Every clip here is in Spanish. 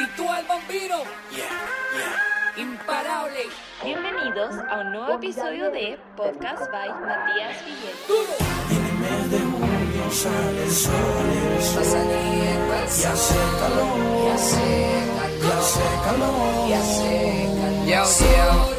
Y tú al vampiro. Yeah, yeah. Imparable. Bienvenidos a un nuevo episodio de Podcast by Matías Villén. sale el sol, el sol. Va a salir y hace calor, y hace calor, y hace calor, y hace calor. Yo, yo.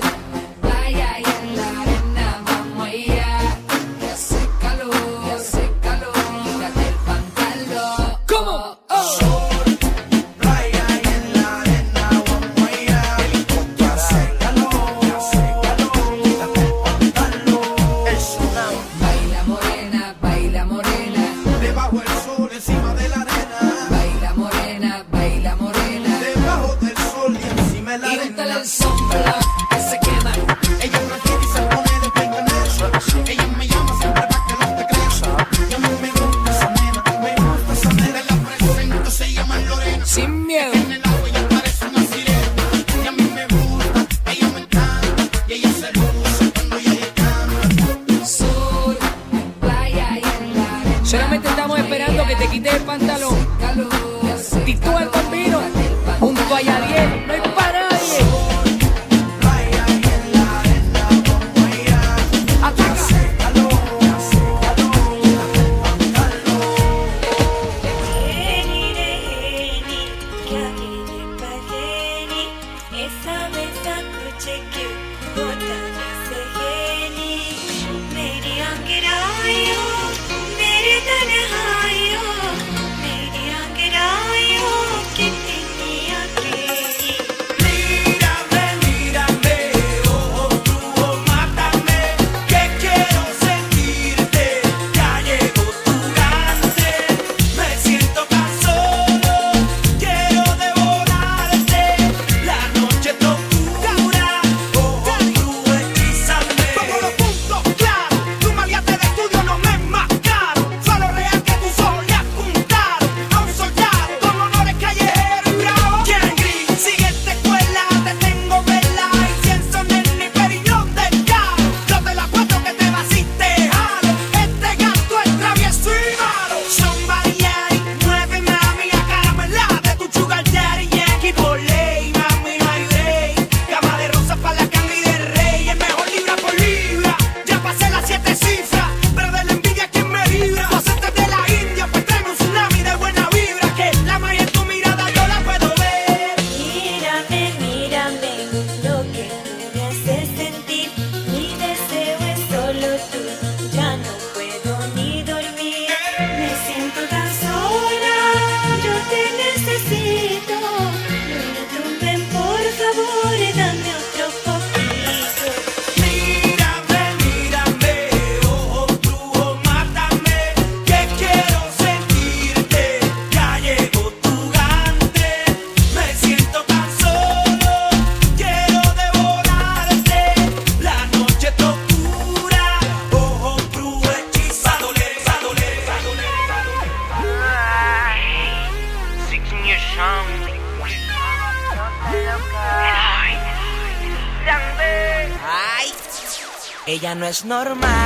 es normal.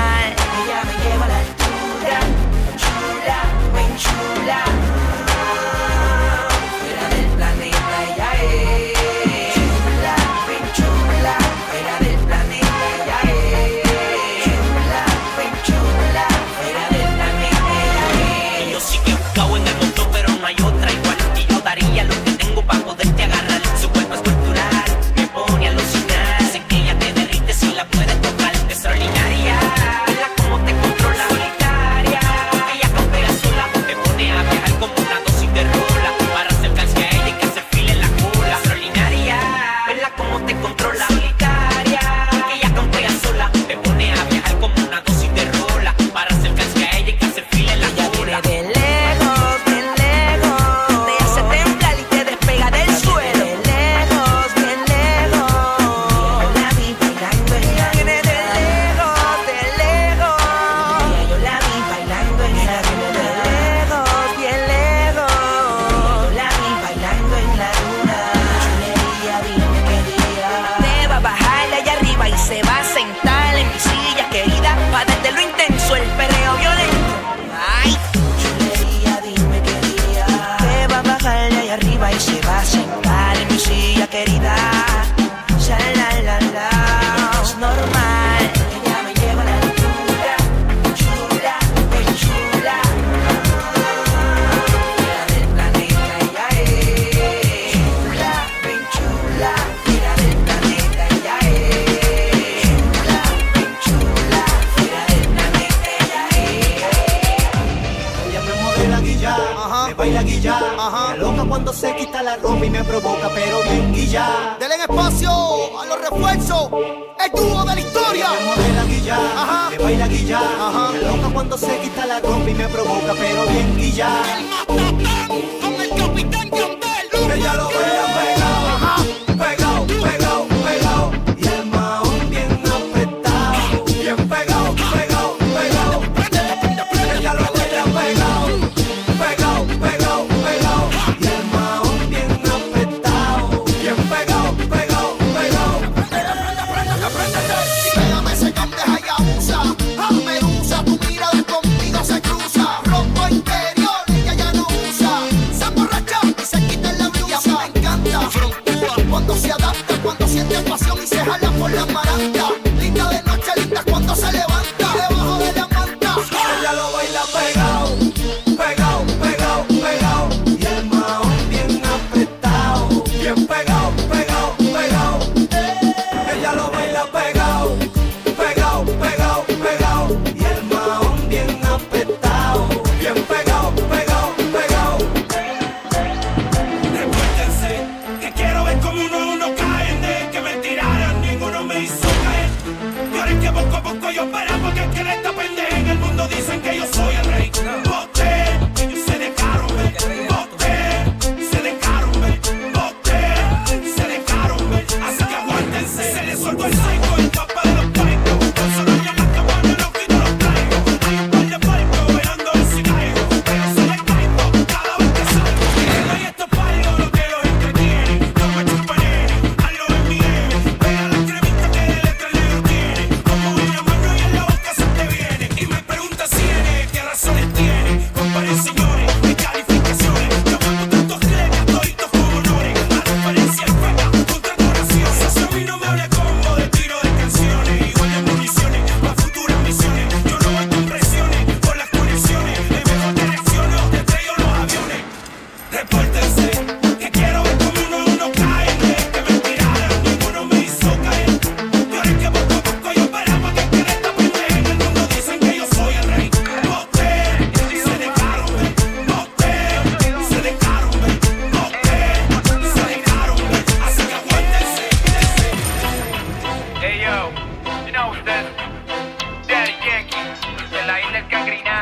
cuando se quita la ropa y me provoca, pero bien y ya.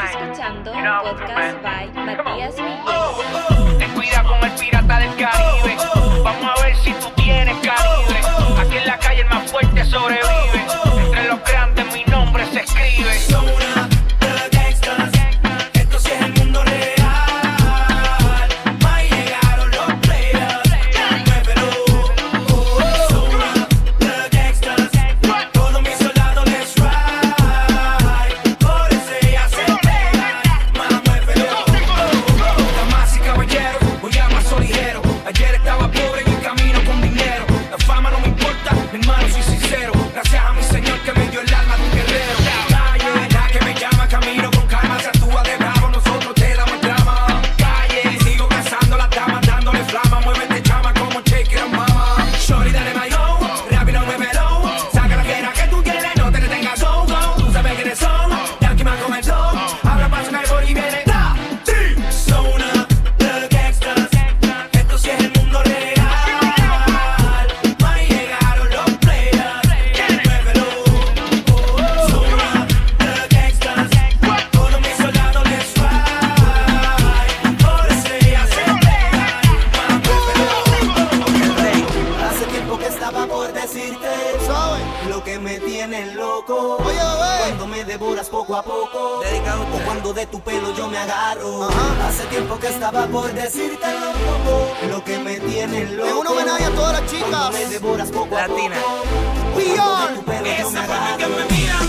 Escuchando you podcast by Matías Villegas. Oh. oh. Te cuida con el pirata del Caribe. Oh, oh, Vamos a ver si tú tienes calibre. Aquí en la calle el más fuerte sobrevive. Entre los grandes mi nombre se escribe. tienes loco. Oye, oye. Cuando me devoras poco a poco. Dedicado o cuando de tu pelo yo me agarro. Hace tiempo que estaba por decirte loco. Lo que me tienes loco. Es un homenaje a todas las chicas. Cuando me devoras poco Latina. a poco. Cuando de tu pelo Esa yo me agarro. que me mira.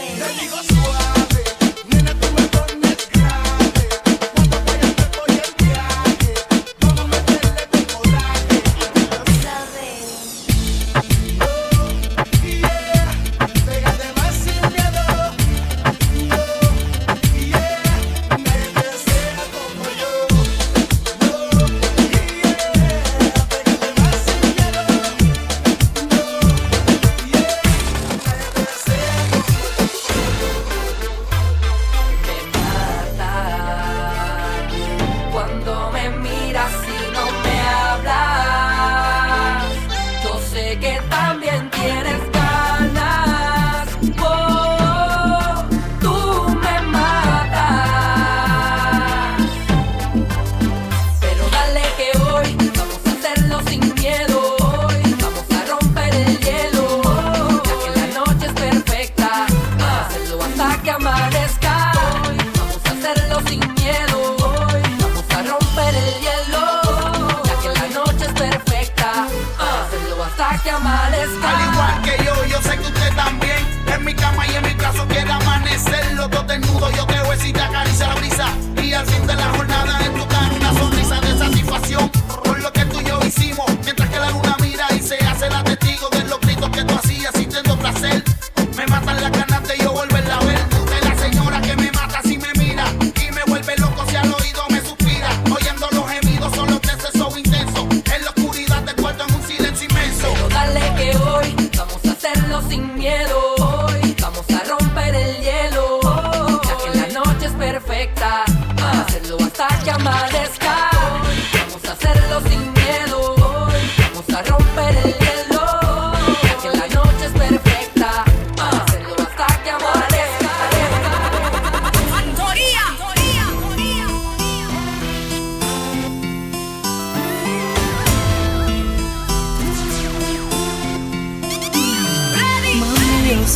Te digo.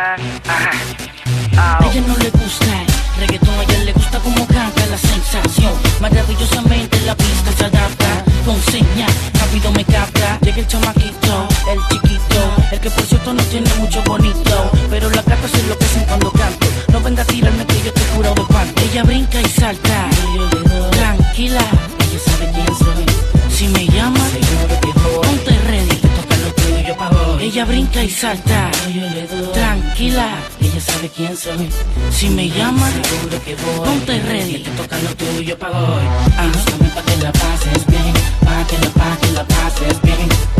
A ella no le gusta el reggaetón, a ella le gusta como canta la sensación. Maravillosamente la pista se adapta, con señas, rápido me capta. Llega el chamaquito, el chiquito, el que por cierto no tiene mucho bonito. Pero las gatas se enloquecen cuando canto. No venga a tirarme que yo te curado de panto. Ella brinca y salta, tranquila, ella sabe quién soy. Si me llama, ponte ready, te toca lo tuyo pa' hoy. Ella brinca y salta, ella sabe quién soy. Si me llamas, seguro que voy. Ponte ready, te toca lo tuyo para hoy. Ajá, pa' que la pases bien, pa' que la, pa' que la pases bien.